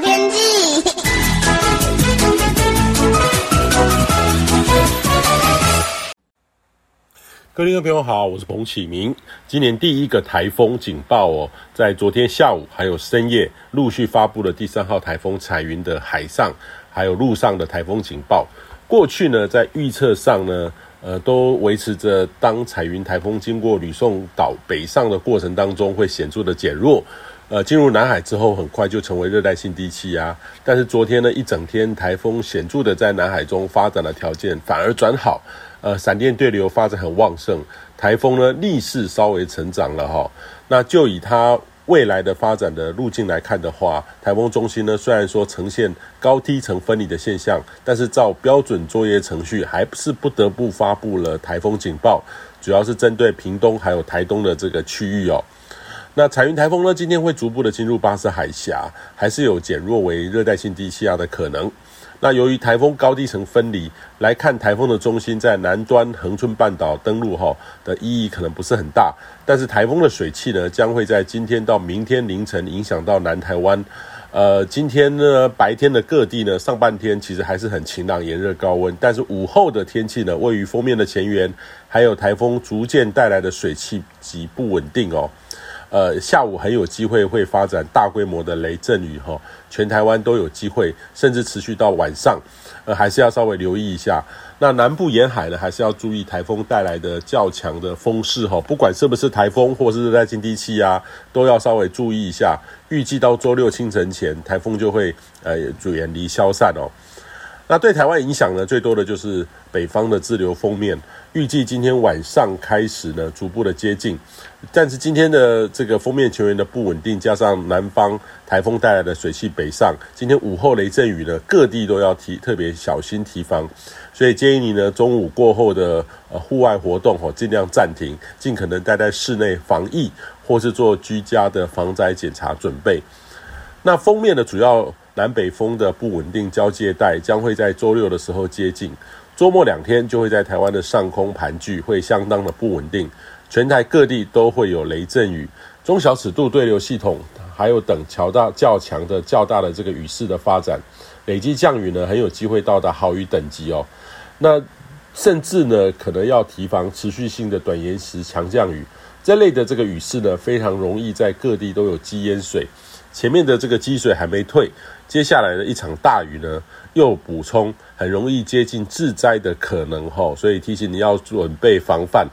天气。各位听众朋友好，我是彭启明。今年第一个台风警报哦，在昨天下午还有深夜陆续发布了第三号台风彩云的海上还有陆上的台风警报。过去呢，在预测上呢，呃，都维持着当彩云台风经过吕宋岛北上的过程当中，会显著的减弱。呃，进入南海之后，很快就成为热带性低气压。但是昨天呢，一整天台风显著的在南海中发展的条件反而转好。呃，闪电对流发展很旺盛，台风呢逆势稍微成长了哈。那就以它未来的发展的路径来看的话，台风中心呢虽然说呈现高低层分离的现象，但是照标准作业程序，还是不得不发布了台风警报，主要是针对屏东还有台东的这个区域哦。那彩云台风呢，今天会逐步的进入巴士海峡，还是有减弱为热带性低气压的可能。那由于台风高低层分离来看，台风的中心在南端恒春半岛登陆哈的意义可能不是很大，但是台风的水汽呢将会在今天到明天凌晨影响到南台湾。呃，今天呢白天的各地呢上半天其实还是很晴朗炎热高温，但是午后的天气呢位于锋面的前缘，还有台风逐渐带来的水汽及不稳定哦。呃，下午很有机会会发展大规模的雷阵雨哈，全台湾都有机会，甚至持续到晚上，呃，还是要稍微留意一下。那南部沿海呢，还是要注意台风带来的较强的风势哈，不管是不是台风或是热带性低气压，都要稍微注意一下。预计到周六清晨前，台风就会呃远离消散哦。那对台湾影响呢，最多的就是北方的自留锋面，预计今天晚上开始呢，逐步的接近。但是今天的这个锋面球员的不稳定，加上南方台风带来的水汽北上，今天午后雷阵雨呢，各地都要提特别小心提防。所以建议你呢，中午过后的呃户外活动哦，尽量暂停，尽可能待在室内防疫，或是做居家的防灾检查准备。那锋面的主要。南北风的不稳定交界带将会在周六的时候接近，周末两天就会在台湾的上空盘踞，会相当的不稳定。全台各地都会有雷阵雨，中小尺度对流系统还有等较大较强的较大的这个雨势的发展，累积降雨呢很有机会到达豪雨等级哦。那甚至呢可能要提防持续性的短延时强降雨，这类的这个雨势呢非常容易在各地都有积淹水。前面的这个积水还没退，接下来的一场大雨呢，又补充，很容易接近致灾的可能哈，所以提醒你要准备防范。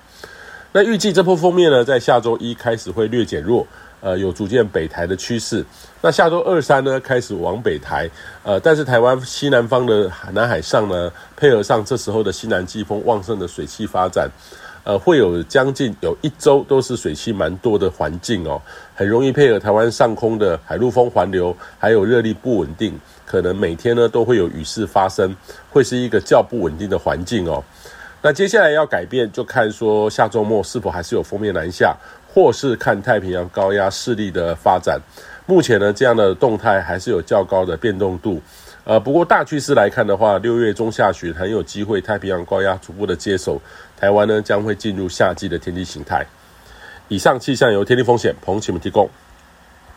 那预计这波锋面呢，在下周一开始会略减弱，呃，有逐渐北台的趋势。那下周二三呢，开始往北台，呃，但是台湾西南方的南海上呢，配合上这时候的西南季风旺盛的水汽发展。呃，会有将近有一周都是水汽蛮多的环境哦，很容易配合台湾上空的海陆风环流，还有热力不稳定，可能每天呢都会有雨势发生，会是一个较不稳定的环境哦。那接下来要改变，就看说下周末是否还是有封面南下，或是看太平洋高压势力的发展。目前呢，这样的动态还是有较高的变动度。呃，不过大趋势来看的话，六月中下旬很有机会太平洋高压逐步的接手，台湾呢将会进入夏季的天气形态。以上气象由天气风险彭启们提供。